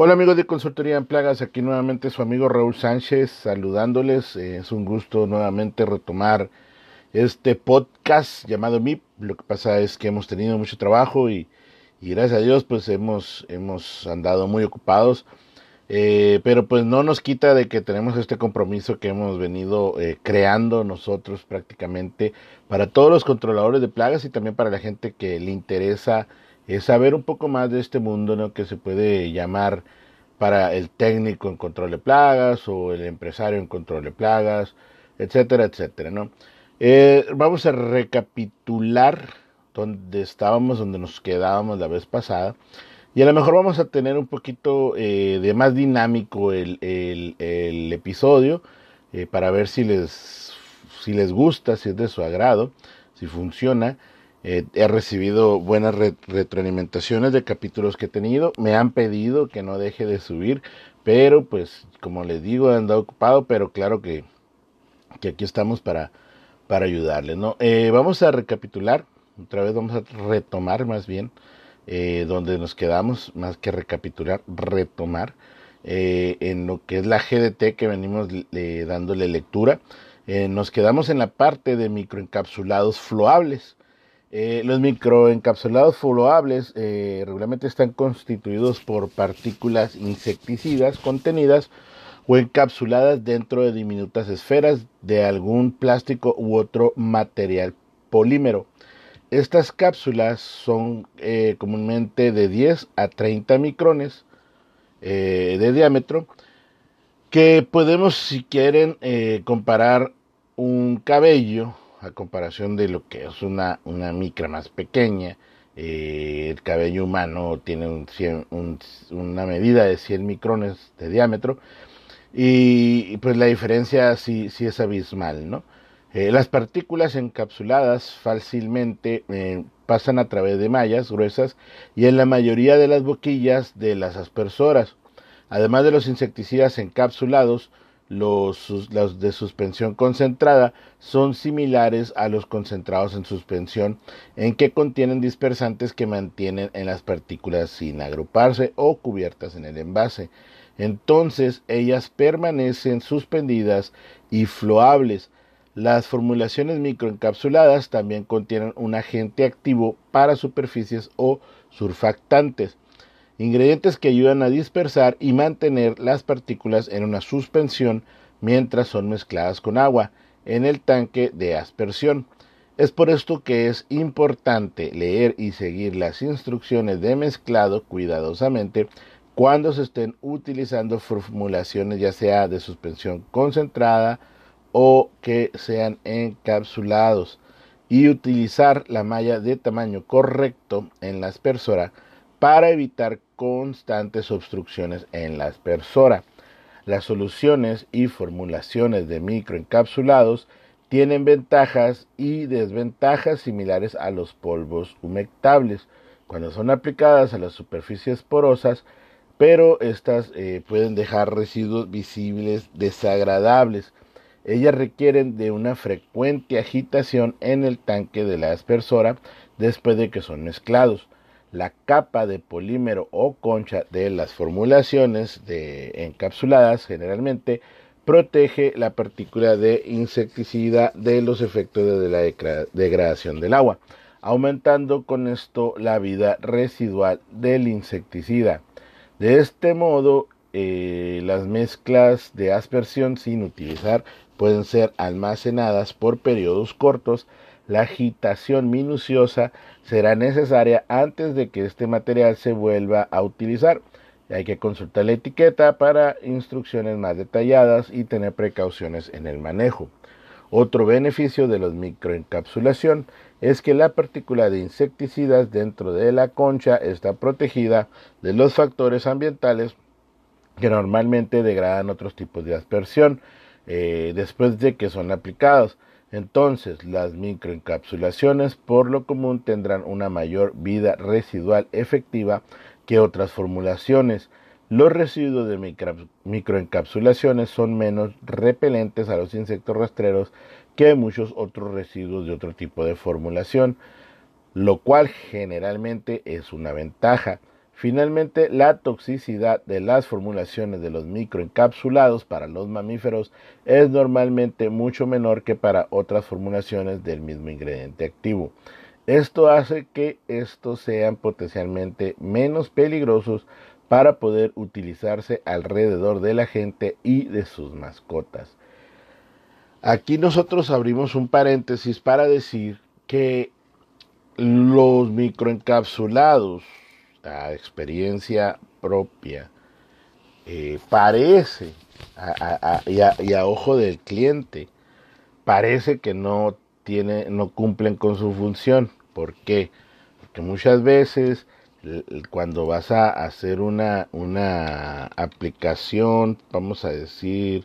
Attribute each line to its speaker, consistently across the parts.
Speaker 1: Hola amigos de Consultoría en Plagas, aquí nuevamente su amigo Raúl Sánchez saludándoles. Eh, es un gusto nuevamente retomar este podcast llamado MIP. Lo que pasa es que hemos tenido mucho trabajo y, gracias a Dios pues hemos, hemos andado muy ocupados. Eh, pero pues no nos quita de que tenemos este compromiso que hemos venido eh, creando nosotros prácticamente para todos los controladores de plagas y también para la gente que le interesa es saber un poco más de este mundo ¿no? que se puede llamar para el técnico en control de plagas o el empresario en control de plagas, etcétera, etcétera. ¿no? Eh, vamos a recapitular donde estábamos, donde nos quedábamos la vez pasada. Y a lo mejor vamos a tener un poquito eh, de más dinámico el, el, episodio eh, para ver si les, si les gusta, si es de su agrado, si funciona. Eh, he recibido buenas retroalimentaciones de capítulos que he tenido. Me han pedido que no deje de subir, pero pues como les digo, he andado ocupado, pero claro que, que aquí estamos para, para ayudarles. ¿no? Eh, vamos a recapitular, otra vez vamos a retomar más bien eh, donde nos quedamos, más que recapitular, retomar en lo que es la GDT que venimos dándole lectura. nos quedamos en la parte de microencapsulados floables. Eh, los microencapsulados fluoables eh, regularmente están constituidos por partículas insecticidas contenidas o encapsuladas dentro de diminutas esferas de algún plástico u otro material polímero. Estas cápsulas son eh, comúnmente de 10 a 30 micrones de diámetro que podemos si quieren comparar un cabello a comparación de lo que es una, una micra más pequeña. Eh, el cabello humano tiene un, una medida de 100 micrones de diámetro y, pues la diferencia sí, sí es abismal, ¿no? Eh, las partículas encapsuladas fácilmente eh, pasan a través de mallas gruesas y en la mayoría de las boquillas de las aspersoras. Además de los insecticidas encapsulados, los, de suspensión concentrada son similares a los concentrados en suspensión en que contienen dispersantes que mantienen en las partículas sin agruparse o cubiertas en el envase. Entonces ellas permanecen suspendidas y floables. Las formulaciones microencapsuladas también contienen un agente activo para superficies o surfactantes ingredientes que ayudan a dispersar y mantener las partículas en una suspensión mientras son mezcladas con agua en el tanque de aspersión. Es por esto que es importante leer y seguir las instrucciones de mezclado cuidadosamente cuando se estén utilizando formulaciones ya sea de suspensión concentrada o que sean encapsulados y utilizar la malla de tamaño correcto en la aspersora para evitar constantes obstrucciones en la aspersora. Las soluciones y formulaciones de microencapsulados tienen ventajas y desventajas similares a los polvos humectables cuando son aplicadas a las superficies porosas, pero estas eh, pueden dejar residuos visibles desagradables. Ellas requieren de una frecuente agitación en el tanque de la aspersora después de que son mezclados la capa de polímero o concha de las formulaciones de encapsuladas generalmente protege la partícula de insecticida de los efectos de la degradación del agua, aumentando con esto la vida residual del insecticida. De este modo, eh, las mezclas de aspersión sin utilizar pueden ser almacenadas por periodos cortos la agitación minuciosa será necesaria antes de que este material se vuelva a utilizar. Hay que consultar la etiqueta para instrucciones más detalladas y tener precauciones en el manejo. Otro beneficio de la microencapsulación es que la partícula de insecticidas dentro de la concha está protegida de los factores ambientales que normalmente degradan otros tipos de aspersión eh, después de que son aplicados. Entonces, las microencapsulaciones por lo común tendrán una mayor vida residual efectiva que otras formulaciones. Los residuos de microencapsulaciones son menos repelentes a los insectos rastreros que muchos otros residuos de otro tipo de formulación, lo cual generalmente es una ventaja. Finalmente, la toxicidad de las formulaciones de los microencapsulados para los mamíferos es normalmente mucho menor que para otras formulaciones del mismo ingrediente activo. Esto hace que estos sean potencialmente menos peligrosos para poder utilizarse alrededor de la gente y de sus mascotas. Aquí nosotros abrimos un paréntesis para decir que los microencapsulados, a experiencia propia, eh, parece, y, a, ojo del cliente, parece que no, tiene, no cumplen con su función. ¿Por qué? Porque muchas veces cuando vas a hacer una, una aplicación, vamos a decir,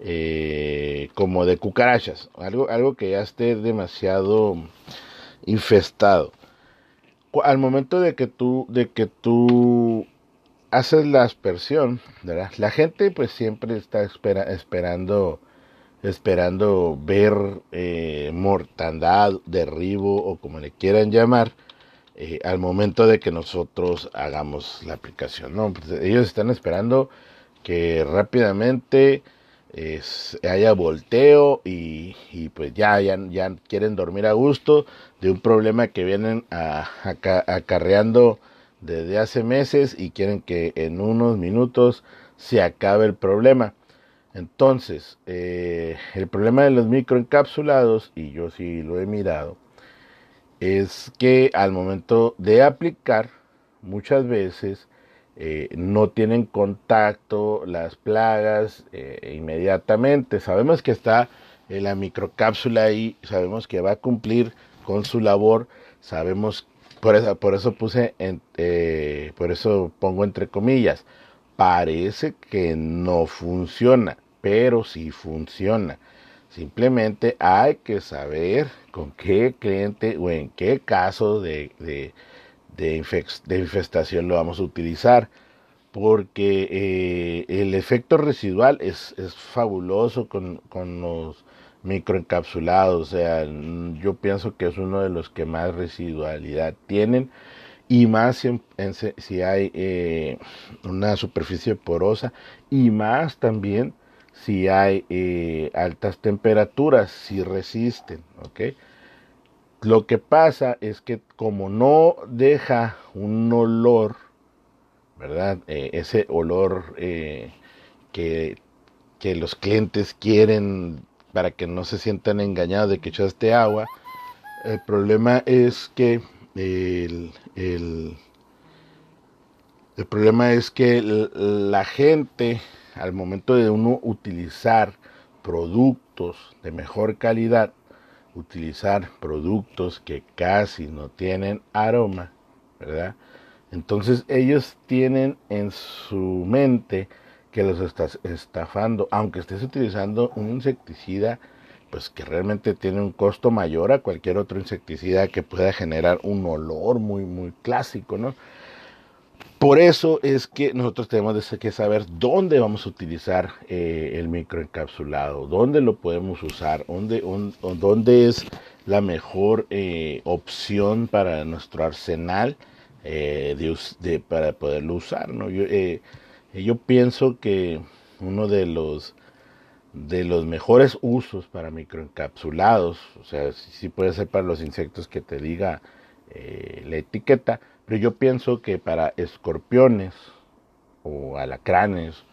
Speaker 1: eh, como de cucarachas, algo, algo que ya esté demasiado infestado. Al momento de que tú, de que tú haces la aspersión, la gente pues siempre está esperando, esperando ver eh, mortandad, derribo o como le quieran llamar, eh, al momento de que nosotros hagamos la aplicación. ¿no? Pues, ellos están esperando que rápidamente haya volteo y, pues ya, ya, quieren dormir a gusto de un problema que vienen acarreando desde hace meses y quieren que en unos minutos se acabe el problema. Entonces, eh, el problema de los microencapsulados, y yo sí lo he mirado, es que al momento de aplicar, muchas veces eh, no tienen contacto las plagas eh, inmediatamente. Sabemos que está en la microcápsula ahí, sabemos que va a cumplir con su labor, sabemos, por eso, por eso puse, eh, por eso pongo entre comillas, parece que no funciona, pero sí funciona. Simplemente hay que saber con qué cliente o en qué caso de, de, infestación lo vamos a utilizar. Porque eh, el efecto residual es, es fabuloso con, con, los microencapsulados. O sea, yo pienso que es uno de los que más residualidad tienen. Y más si, hay eh, una superficie porosa. Y más también si hay eh, altas temperaturas, si resisten, ¿ok? Lo que pasa es que como no deja un olor, ¿verdad? Eh, ese olor eh, que, que, los clientes quieren para que no se sientan engañados de que echaste agua, el problema es que el, el, el problema es que la gente al momento de uno utilizar productos de mejor calidad, utilizar productos que casi no tienen aroma, ¿verdad? Entonces ellos tienen en su mente que los estás estafando, aunque estés utilizando un insecticida, pues que realmente tiene un costo mayor a cualquier otro insecticida que pueda generar un olor muy, muy clásico, ¿no? Por eso es que nosotros tenemos que saber dónde vamos a utilizar eh, el microencapsulado, dónde lo podemos usar, dónde, es la mejor eh, opción para nuestro arsenal eh, para poderlo usar. ¿no? Yo, yo pienso que uno de los de los mejores usos para microencapsulados, o sea, sí puede ser para los insectos que te diga la etiqueta, pero yo pienso que para escorpiones o alacranes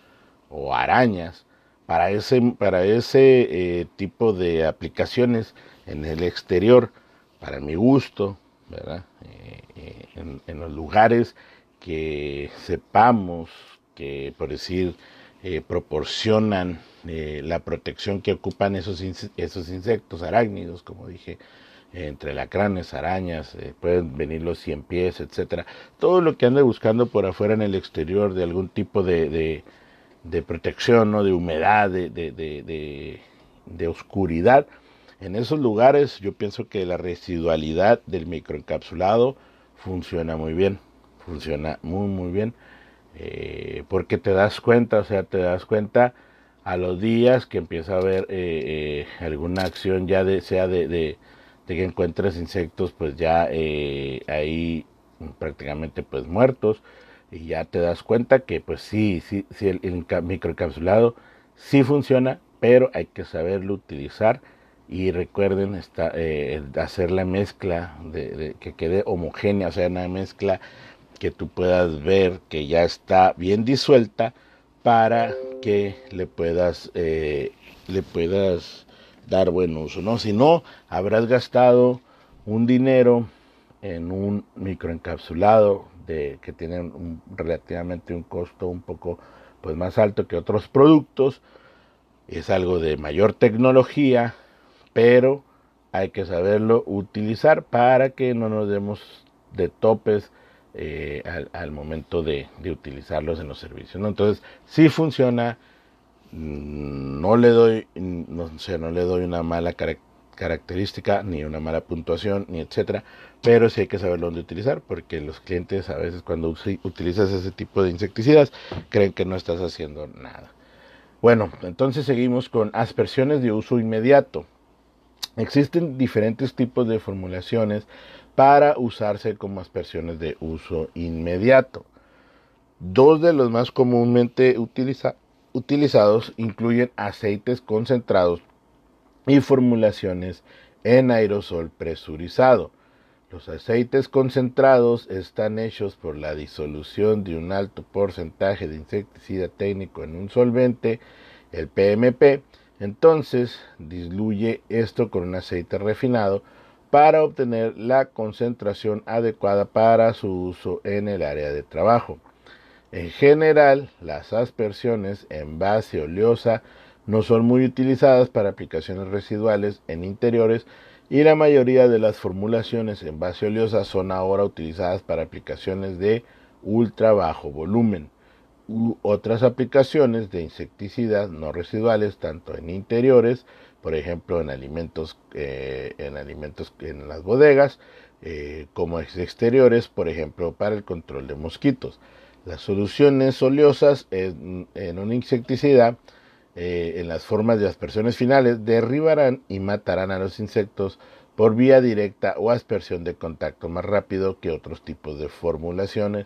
Speaker 1: o arañas, para ese, para ese eh, tipo de aplicaciones en el exterior, para mi gusto, ¿verdad? Eh, eh, en, en, los lugares que sepamos que, por decir, proporcionan la protección que ocupan esos, esos insectos arácnidos, como dije entre lacranes, arañas, eh, pueden venir los cien pies, etcétera. Todo lo que ande buscando por afuera en el exterior de algún tipo de, de, protección, ¿no? de humedad, de, de, oscuridad. En esos lugares yo pienso que la residualidad del microencapsulado funciona muy bien, funciona muy muy bien, eh, porque te das cuenta, o sea, te das cuenta a los días que empieza a haber eh, alguna acción ya de, sea de, de, que encuentres insectos pues ya eh, ahí prácticamente pues muertos y ya te das cuenta que pues sí, sí, sí el, microencapsulado sí funciona, pero hay que saberlo utilizar y recuerden esta, hacer la mezcla de, que quede homogénea, o sea, una mezcla que tú puedas ver que ya está bien disuelta para que le puedas, eh, le puedas dar buen uso, ¿no? Si no, habrás gastado un dinero en un microencapsulado de, que tiene un, relativamente un costo un poco pues más alto que otros productos. Es algo de mayor tecnología, pero hay que saberlo utilizar para que no nos demos de topes eh, al, momento de, utilizarlos en los servicios. Entonces, si funciona, no le doy, no, sé, no le doy una mala característica, ni una mala puntuación, ni etcétera, pero sí hay que saber dónde utilizar, porque los clientes a veces cuando utilizas ese tipo de insecticidas creen que no estás haciendo nada. Bueno, entonces seguimos con aspersiones de uso inmediato. Existen diferentes tipos de formulaciones para usarse como aspersiones de uso inmediato. Dos de los más comúnmente utilizados incluyen aceites concentrados y formulaciones en aerosol presurizado. Los aceites concentrados están hechos por la disolución de un alto porcentaje de insecticida técnico en un solvente, el PMP. Entonces, diluye esto con un aceite refinado para obtener la concentración adecuada para su uso en el área de trabajo. En general, las aspersiones en base oleosa no son muy utilizadas para aplicaciones residuales en interiores y la mayoría de las formulaciones en base oleosa son ahora utilizadas para aplicaciones de ultra bajo volumen u otras aplicaciones de insecticidas no residuales tanto en interiores por ejemplo en alimentos, eh, en alimentos en las bodegas, eh, como exteriores, por ejemplo, para el control de mosquitos. Las soluciones oleosas en, un insecticida, eh, en las formas de aspersiones finales, derribarán y matarán a los insectos por vía directa o aspersión de contacto más rápido que otros tipos de formulaciones,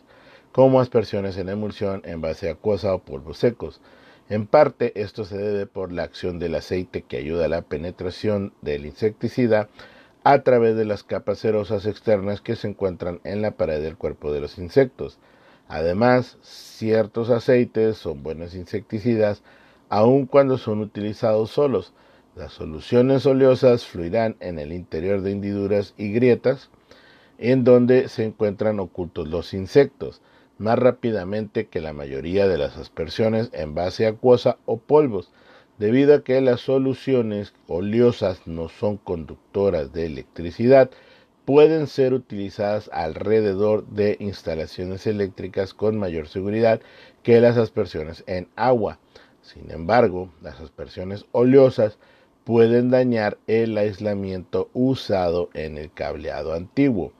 Speaker 1: como aspersiones en emulsión, en base acuosa o polvos secos. En parte esto se debe por la acción del aceite que ayuda a la penetración del insecticida a través de las capas cerosas externas que se encuentran en la pared del cuerpo de los insectos. Además, ciertos aceites son buenos insecticidas aun cuando son utilizados solos. Las soluciones oleosas fluirán en el interior de hendiduras y grietas en donde se encuentran ocultos los insectos más rápidamente que la mayoría de las aspersiones en base acuosa o polvos, debido a que las soluciones oleosas no son conductoras de electricidad, pueden ser utilizadas alrededor de instalaciones eléctricas con mayor seguridad que las aspersiones en agua. Sin embargo, las aspersiones oleosas pueden dañar el aislamiento usado en el cableado antiguo.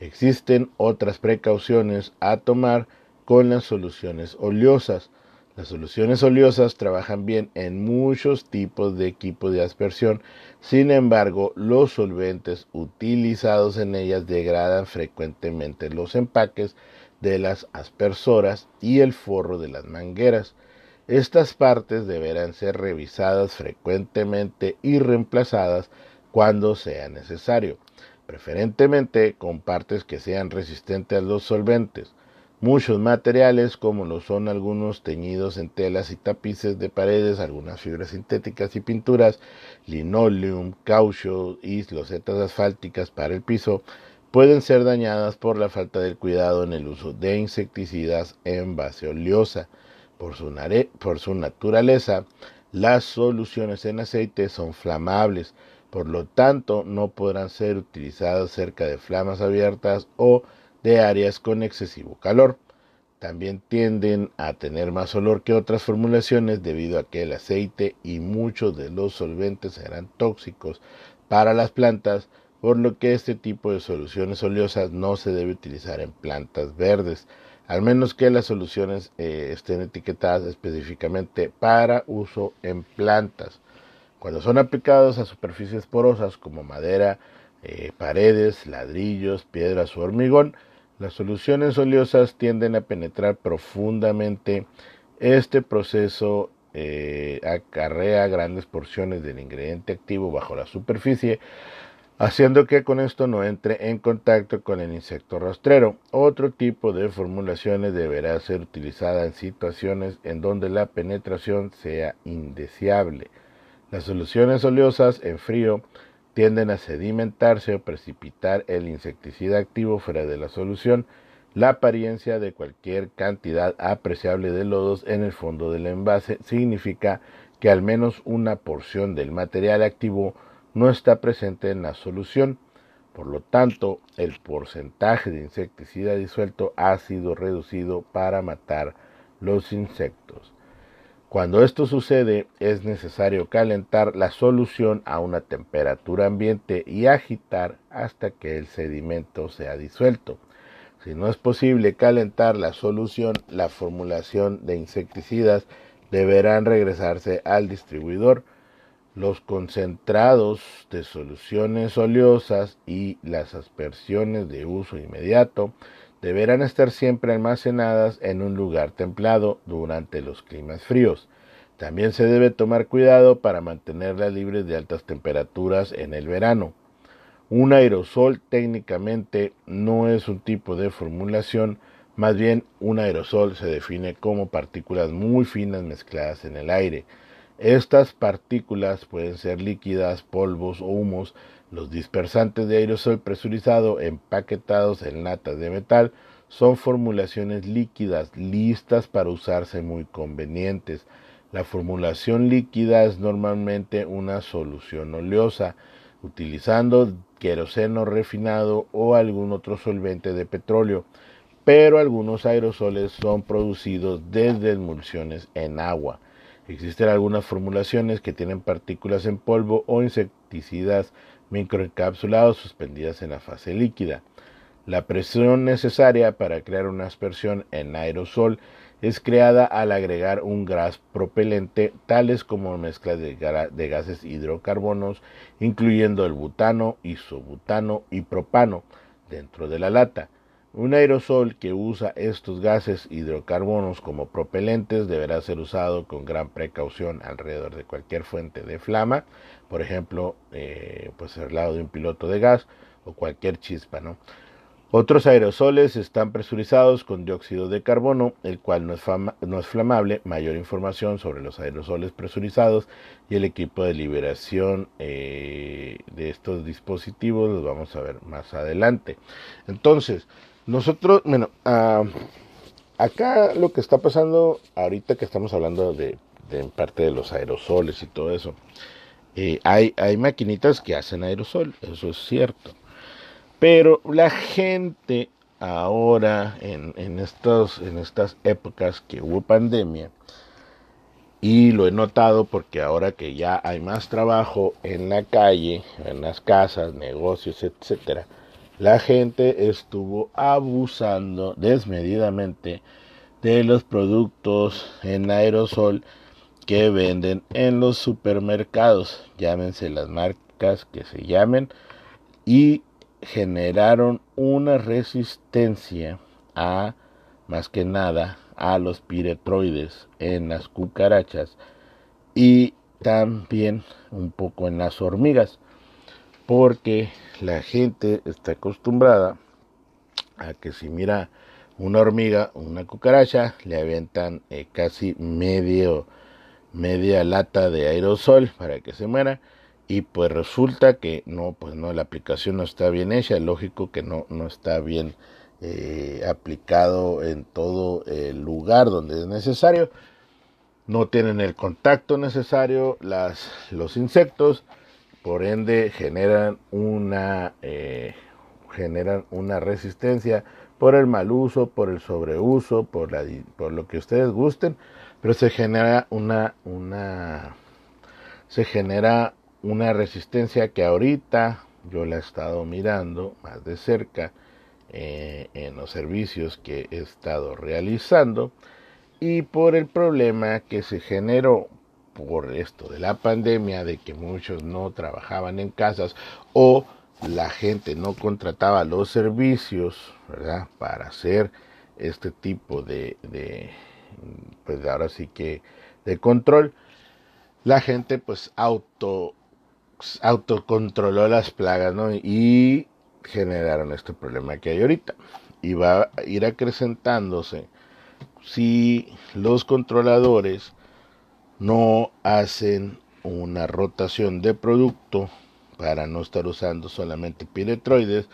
Speaker 1: Existen otras precauciones a tomar con las soluciones oleosas. Las soluciones oleosas trabajan bien en muchos tipos de equipos de aspersión, sin embargo, los solventes utilizados en ellas degradan frecuentemente los empaques de las aspersoras y el forro de las mangueras. Estas partes deberán ser revisadas frecuentemente y reemplazadas cuando sea necesario preferentemente con partes que sean resistentes a los solventes. Muchos materiales, como lo son algunos teñidos en telas y tapices de paredes, algunas fibras sintéticas y pinturas, linoleum, caucho y losetas asfálticas para el piso, pueden ser dañadas por la falta de cuidado en el uso de insecticidas en base oleosa. Por su, por su naturaleza, las soluciones en aceite son flamables, por lo tanto no podrán ser utilizadas cerca de flamas abiertas o de áreas con excesivo calor. También tienden a tener más olor que otras formulaciones debido a que el aceite y muchos de los solventes serán tóxicos para las plantas, por lo que este tipo de soluciones oleosas no se debe utilizar en plantas verdes. al menos que las soluciones eh, estén etiquetadas específicamente para uso en plantas. Cuando son aplicados a superficies porosas como madera, eh, paredes, ladrillos, piedras o hormigón, las soluciones oleosas tienden a penetrar profundamente. Este proceso eh, acarrea grandes porciones del ingrediente activo bajo la superficie, haciendo que con esto no entre en contacto con el insecto rastrero. Otro tipo de formulaciones deberá ser utilizada en situaciones en donde la penetración sea indeseable. Las soluciones oleosas en frío tienden a sedimentarse o precipitar el insecticida activo fuera de la solución, la apariencia de cualquier cantidad apreciable de lodos en el fondo del envase significa que al menos una porción del material activo no está presente en la solución. Por lo tanto, el porcentaje de insecticida disuelto ha sido reducido para matar los insectos. Cuando esto sucede, es necesario calentar la solución a una temperatura ambiente y agitar hasta que el sedimento sea disuelto. Si no es posible calentar la solución, la formulación de insecticidas deberán regresarse al distribuidor. Los concentrados de soluciones oleosas y las aspersiones de uso inmediato deberán estar siempre almacenadas en un lugar templado durante los climas fríos. También se debe tomar cuidado para mantenerlas libres de altas temperaturas en el verano. Un aerosol técnicamente no es un tipo de formulación, más bien un aerosol se define como partículas muy finas mezcladas en el aire. Estas partículas pueden ser líquidas, polvos o humos, los dispersantes de aerosol presurizado empaquetados en latas de metal son formulaciones líquidas listas para usarse muy convenientes. La formulación líquida es normalmente una solución oleosa, utilizando queroseno refinado o algún otro solvente de petróleo, pero algunos aerosoles son producidos desde emulsiones en agua. Existen algunas formulaciones que tienen partículas en polvo o insecticidas microencapsulados suspendidas en la fase líquida. La presión necesaria para crear una aspersión en aerosol es creada al agregar un gas propelente, tales como mezcla de, de, gases hidrocarbonos, incluyendo el butano, isobutano y propano, dentro de la lata. Un aerosol que usa estos gases hidrocarbonos como propelentes deberá ser usado con gran precaución alrededor de cualquier fuente de flama, por ejemplo, eh, pues al lado de un piloto de gas o cualquier chispa, ¿no? Otros aerosoles están presurizados con dióxido de carbono, el cual no es, no es, flamable. Mayor información sobre los aerosoles presurizados y el equipo de liberación eh, de estos dispositivos los vamos a ver más adelante. Entonces, nosotros, bueno, uh, acá lo que está pasando ahorita que estamos hablando de, de en parte de los aerosoles y todo eso, eh, hay, hay maquinitas que hacen aerosol, eso es cierto. Pero la gente ahora, en, en, estos, en estas épocas que hubo pandemia, y lo he notado porque ahora que ya hay más trabajo en la calle, en las casas, negocios, etcétera, la gente estuvo abusando desmedidamente de los productos en aerosol que venden en los supermercados, llámense las marcas que se llamen, y generaron una resistencia a, más que nada, a los piretroides en las cucarachas y también un poco en las hormigas porque la gente está acostumbrada a que si mira una hormiga una cucaracha le avientan eh, casi medio media lata de aerosol para que se muera. Y pues resulta que no pues no la aplicación no está bien hecha. Lógico que no no está bien eh, aplicado en todo el lugar donde es necesario. No tienen el contacto necesario las los insectos. Por ende generan una, eh, generan una resistencia por el mal uso, por el sobreuso, por, la, por lo que ustedes gusten, pero se genera una, una, se genera una resistencia que ahorita yo la he estado mirando más de cerca eh, en los servicios que he estado realizando y por el problema que se generó por esto de la pandemia, de que muchos no trabajaban en casas o la gente no contrataba los servicios, ¿verdad? Para hacer este tipo de, de pues ahora sí que de control, la gente pues auto autocontroló las plagas, ¿no? Y generaron este problema que hay ahorita. Y va a ir acrecentándose si los controladores no hacen una rotación de producto para no estar usando solamente piretroides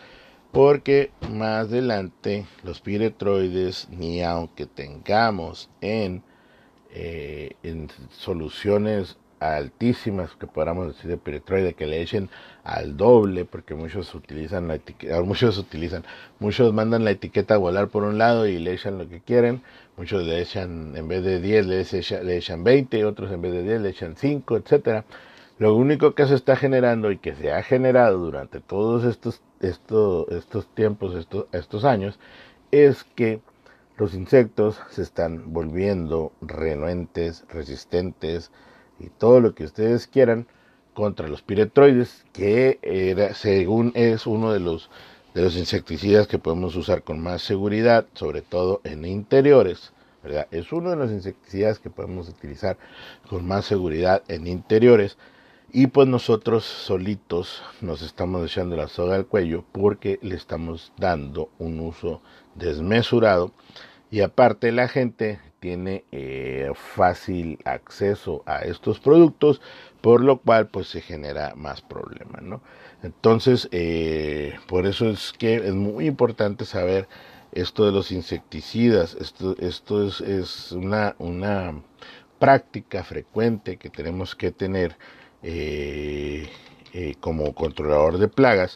Speaker 1: porque más adelante los piretroides ni aunque tengamos en, eh, en soluciones altísimas que podamos decir de piretroide que le echen al doble porque muchos utilizan la etiqueta muchos utilizan muchos mandan la etiqueta a volar por un lado y le echan lo que quieren muchos le echan en vez de 10 le, echan, le echan 20 otros en vez de 10 le echan 5 etcétera. Lo único que se está generando y que se ha generado durante todos estos estos, tiempos estos, años es que los insectos se están volviendo renuentes resistentes y todo lo que ustedes quieran contra los piretroides, que según es uno de los, de los insecticidas que podemos usar con más seguridad, sobre todo en interiores. Es uno de los insecticidas que podemos utilizar con más seguridad en interiores. Y pues nosotros solitos nos estamos echando la soga al cuello porque le estamos dando un uso desmesurado. Y aparte la gente tiene eh, fácil acceso a estos productos, por lo cual pues se genera más problema, ¿no? Entonces, eh, por eso es que es muy importante saber esto de los insecticidas, esto, esto es, es una, una práctica frecuente que tenemos que tener eh, como controlador de plagas,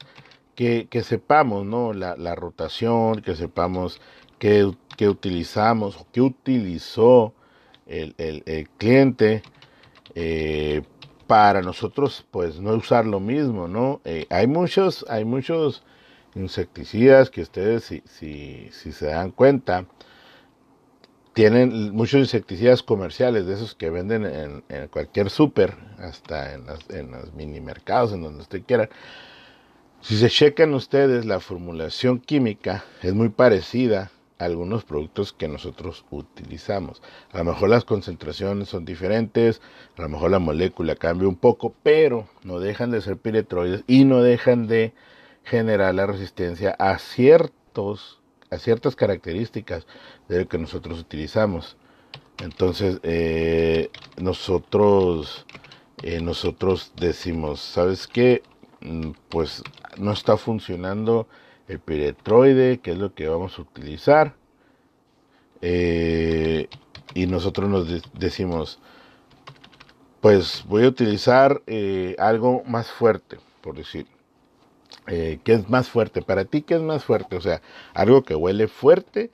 Speaker 1: que, sepamos, ¿no? La, rotación, que sepamos que que utilizamos o que utilizó el, el, cliente eh, para nosotros pues no usar lo mismo, ¿no? Eh, hay muchos, hay muchos insecticidas que ustedes si, si se dan cuenta, tienen muchos insecticidas comerciales, de esos que venden en, cualquier súper, hasta en, en los mini mercados, en donde usted quiera. Si se checan ustedes, la formulación química es muy parecida algunos productos que nosotros utilizamos. A lo mejor las concentraciones son diferentes, a lo mejor la molécula cambia un poco, pero no dejan de ser piretroides y no dejan de generar la resistencia a ciertos a ciertas características de lo que nosotros utilizamos. Entonces, eh, nosotros eh, nosotros decimos, ¿sabes qué? Mm, pues no está funcionando el piretroide, que es lo que vamos a utilizar. Eh, y nosotros nos decimos, pues voy a utilizar algo más fuerte, por decir. Eh, ¿Qué es más fuerte? Para ti, ¿qué es más fuerte? O sea, algo que huele fuerte,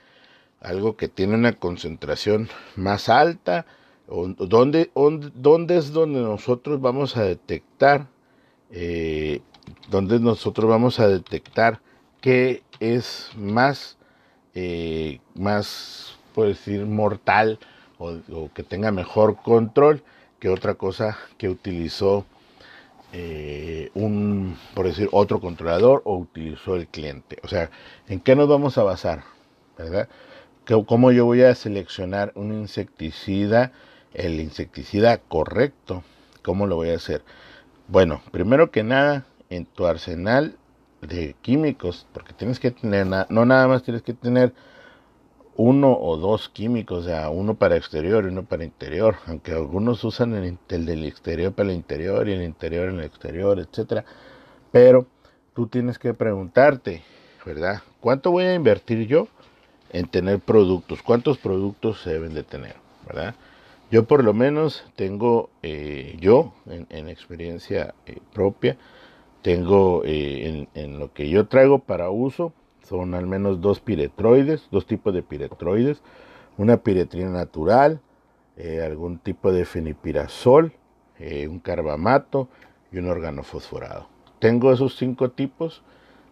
Speaker 1: algo que tiene una concentración más alta, ¿dónde, dónde, es donde nosotros vamos a detectar, eh, donde nosotros vamos a detectar que es más, eh, más, por decir, mortal o, que tenga mejor control que otra cosa que utilizó eh, un, por decir, otro controlador o utilizó el cliente. O sea, ¿en qué nos vamos a basar? ¿Verdad? ¿Cómo yo voy a seleccionar un insecticida, el insecticida correcto? ¿Cómo lo voy a hacer? Bueno, primero que nada, en tu arsenal de químicos, porque tienes que tener, no nada más tienes que tener uno o dos químicos, o sea, uno para exterior y uno para interior, aunque algunos usan el, del exterior para el interior y el interior en el exterior, etcétera. Pero tú tienes que preguntarte, ¿verdad? ¿Cuánto voy a invertir yo en tener productos? ¿Cuántos productos se deben de tener? ¿Verdad? Yo por lo menos tengo, eh, yo en, experiencia eh, propia, tengo eh, en, lo que yo traigo para uso, son al menos dos piretroides, dos tipos de piretroides, una piretrina natural, eh, algún tipo de fenipirazol, eh, un carbamato y un organofosforado. Tengo esos cinco tipos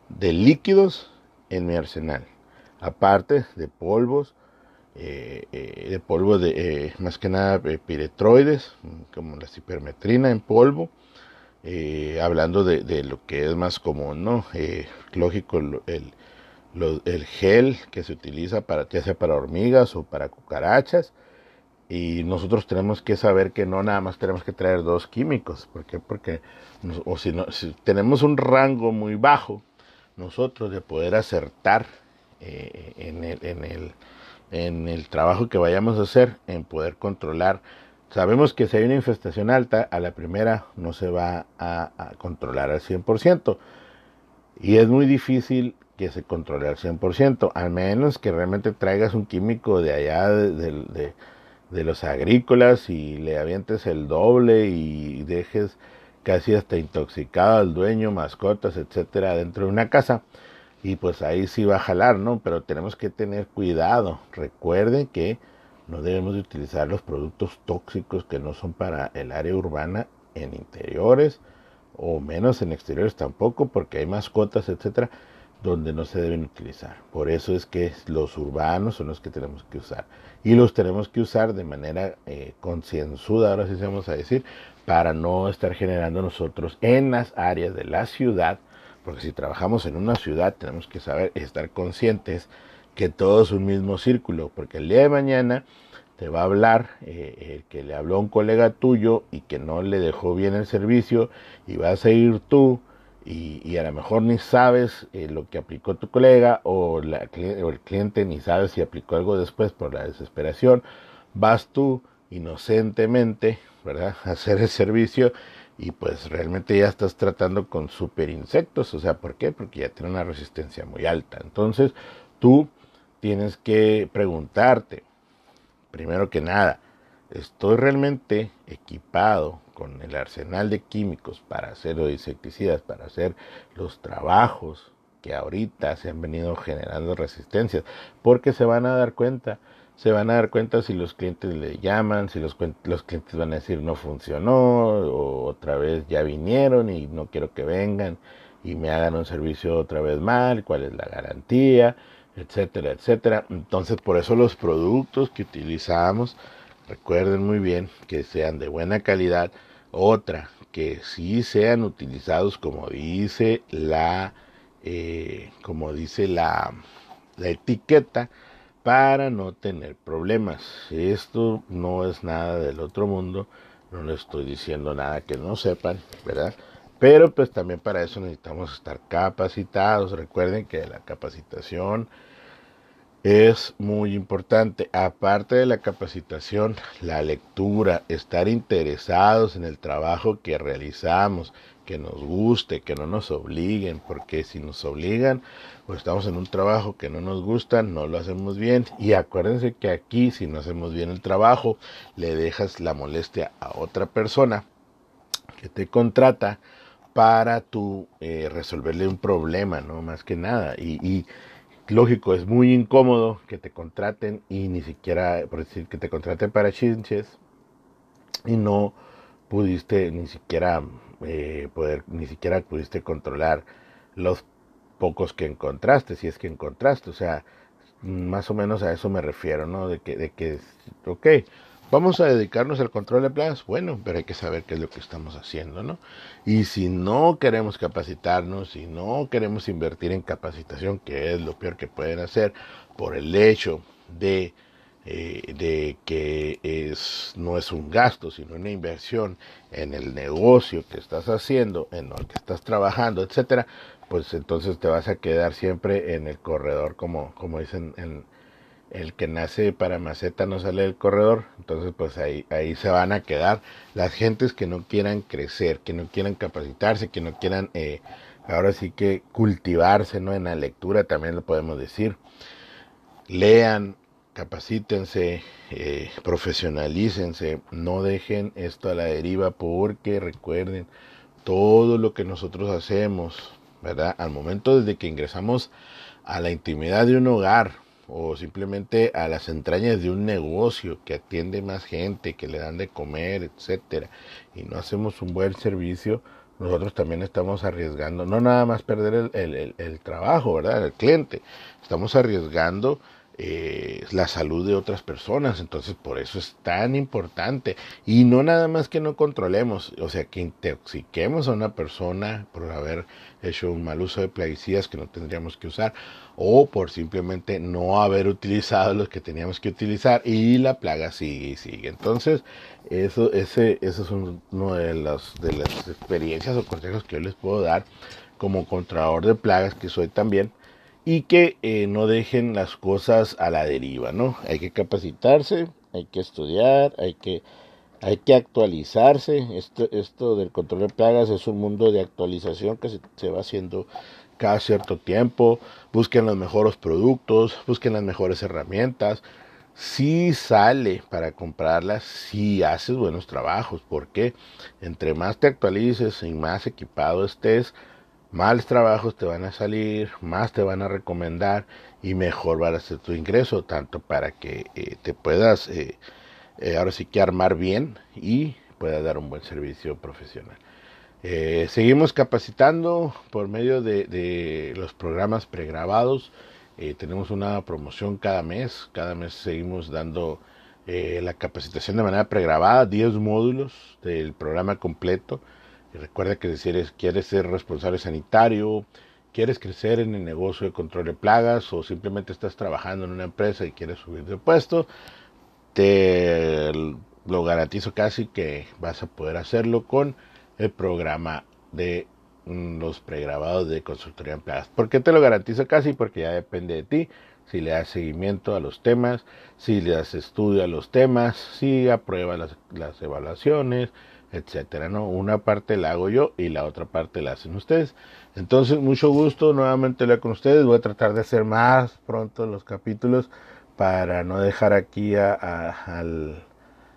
Speaker 1: de líquidos en mi arsenal. Aparte de polvos, eh, de polvo de más que nada piretroides, como la cipermetrina en polvo, hablando de, lo que es más común, ¿no? lógico, el, el, gel que se utiliza para, ya sea para hormigas o para cucarachas, y nosotros tenemos que saber que no nada más tenemos que traer dos químicos, ¿por? Porque, o si, no, si tenemos un rango muy bajo, nosotros de poder acertar en el, en el en el trabajo que vayamos a hacer, en poder controlar. Sabemos que si hay una infestación alta, a la primera no se va a, controlar al 100%. Y es muy difícil que se controle al 100%, al menos que realmente traigas un químico de allá de, los agrícolas y le avientes el doble y dejes casi hasta intoxicado al dueño, mascotas, etcétera, dentro de una casa y pues ahí sí va a jalar, ¿no? Pero tenemos que tener cuidado. Recuerden que no debemos de utilizar los productos tóxicos que no son para el área urbana en interiores o menos en exteriores tampoco, porque hay mascotas, etcétera, donde no se deben utilizar. Por eso es que los urbanos son los que tenemos que usar. Y los tenemos que usar de manera eh, concienzuda, ahora sí vamos a decir, para no estar generando nosotros en las áreas de la ciudad porque si trabajamos en una ciudad tenemos que saber estar conscientes que todo es un mismo círculo, porque el día de mañana te va a hablar eh, el que le habló a un colega tuyo y que no le dejó bien el servicio y vas a ir tú y, a lo mejor ni sabes eh, lo que aplicó tu colega o, la, o el cliente ni sabe si aplicó algo después por la desesperación, vas tú inocentemente, ¿verdad?, a hacer el servicio y pues realmente ya estás tratando con super insectos, o sea, ¿por qué? Porque ya tiene una resistencia muy alta. Entonces, tú tienes que preguntarte, primero que nada, ¿estoy realmente equipado con el arsenal de químicos para hacer insecticidas, para hacer los trabajos que ahorita se han venido generando resistencias? Porque se van a dar cuenta se van a dar cuenta si los clientes le llaman, si los, los clientes van a decir no funcionó, o otra vez ya vinieron y no quiero que vengan y me hagan un servicio otra vez mal, cuál es la garantía, etcétera, etcétera. Entonces, por eso los productos que utilizamos, recuerden muy bien que sean de buena calidad. Otra, que sí sean utilizados como dice la, eh, como dice la, la etiqueta, para no tener problemas. Esto no es nada del otro mundo, no le estoy diciendo nada que no sepan, ¿verdad? Pero pues también para eso necesitamos estar capacitados. Recuerden que la capacitación es muy importante. Aparte de la capacitación, la lectura, estar interesados en el trabajo que realizamos, que nos guste, que no nos obliguen, porque si nos obligan o estamos en un trabajo que no nos gusta, no lo hacemos bien. Y acuérdense que aquí, si no hacemos bien el trabajo, le dejas la molestia a otra persona que te contrata para tu eh, resolverle un problema, ¿no? Más que nada. Y lógico, es muy incómodo que te contraten y ni siquiera, por decir, que te contraten para chinches y no pudiste ni siquiera eh, poder, ni siquiera pudiste controlar los pocos que encontraste, si es que encontraste, o sea, más o menos a eso me refiero, ¿no? De que, de que, ok, vamos a dedicarnos al control de plagas, bueno, pero hay que saber qué es lo que estamos haciendo, ¿no? Y si no queremos capacitarnos, si no queremos invertir en capacitación, que es lo peor que pueden hacer, por el hecho de eh, de que es, no es un gasto, sino una inversión en el negocio que estás haciendo, en el que estás trabajando, etcétera, pues entonces te vas a quedar siempre en el corredor, como, como dicen, en, el que nace para maceta no sale del corredor, entonces pues ahí, ahí se van a quedar las gentes que no quieran crecer, que no quieran capacitarse, que no quieran eh, ahora sí que cultivarse, ¿no? En la lectura también lo podemos decir. Lean, capacítense, eh, profesionalícense, no dejen esto a la deriva porque recuerden todo lo que nosotros hacemos, ¿verdad? Al momento desde que ingresamos a la intimidad de un hogar o simplemente a las entrañas de un negocio que atiende más gente, que le dan de comer, etcétera, y no hacemos un buen servicio, nosotros también estamos arriesgando, no nada más perder el, el trabajo, ¿verdad? El cliente, estamos arriesgando eh, la salud de otras personas. Entonces, por eso es tan importante. Y no nada más que no controlemos, o sea, que intoxiquemos a una persona por haber hecho un mal uso de plaguicidas que no tendríamos que usar o por simplemente no haber utilizado los que teníamos que utilizar y la plaga sigue y sigue. Entonces, eso, ese, eso es uno de, de las experiencias o consejos que yo les puedo dar como controlador de plagas que soy también y que eh, no dejen las cosas a la deriva, ¿no? Hay que capacitarse, hay que estudiar, hay que, hay que actualizarse. Esto, esto del control de plagas es un mundo de actualización que se, se va haciendo cada cierto tiempo. Busquen los mejores productos, busquen las mejores herramientas. Si sale para comprarlas, si haces buenos trabajos, porque entre más te actualices y más equipado estés, más trabajos te van a salir, más te van a recomendar y mejor va a ser tu ingreso, tanto para que eh, te puedas eh, eh, ahora sí que armar bien y puedas dar un buen servicio profesional. seguimos capacitando por medio de, de los programas pregrabados. tenemos una promoción cada mes, cada mes seguimos dando la capacitación de manera pregrabada, 10 módulos del programa completo y recuerda que si eres, quieres ser responsable sanitario, quieres crecer en el negocio de control de plagas o simplemente estás trabajando en una empresa y quieres subir de puesto, te lo garantizo casi que vas a poder hacerlo con el programa de mm, los pregrabados de consultoría en plagas. ¿Por qué te lo garantizo casi? Porque ya depende de ti. Si le das seguimiento a los temas, si le das estudio a los temas, si apruebas las, las evaluaciones, etcétera, ¿no? Una parte la hago yo y la otra parte la hacen ustedes. Entonces, mucho gusto nuevamente hablar con ustedes. Voy a tratar de hacer más pronto los capítulos para no dejar aquí al,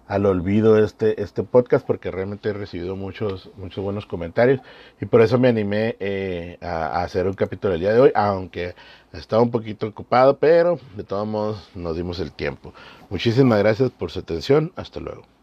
Speaker 1: al, olvido este, este podcast porque realmente he recibido muchos, muchos buenos comentarios y por eso me animé eh, a, a, hacer un capítulo el día de hoy, aunque estaba un poquito ocupado, pero de todos modos nos dimos el tiempo. Muchísimas gracias por su atención. Hasta luego.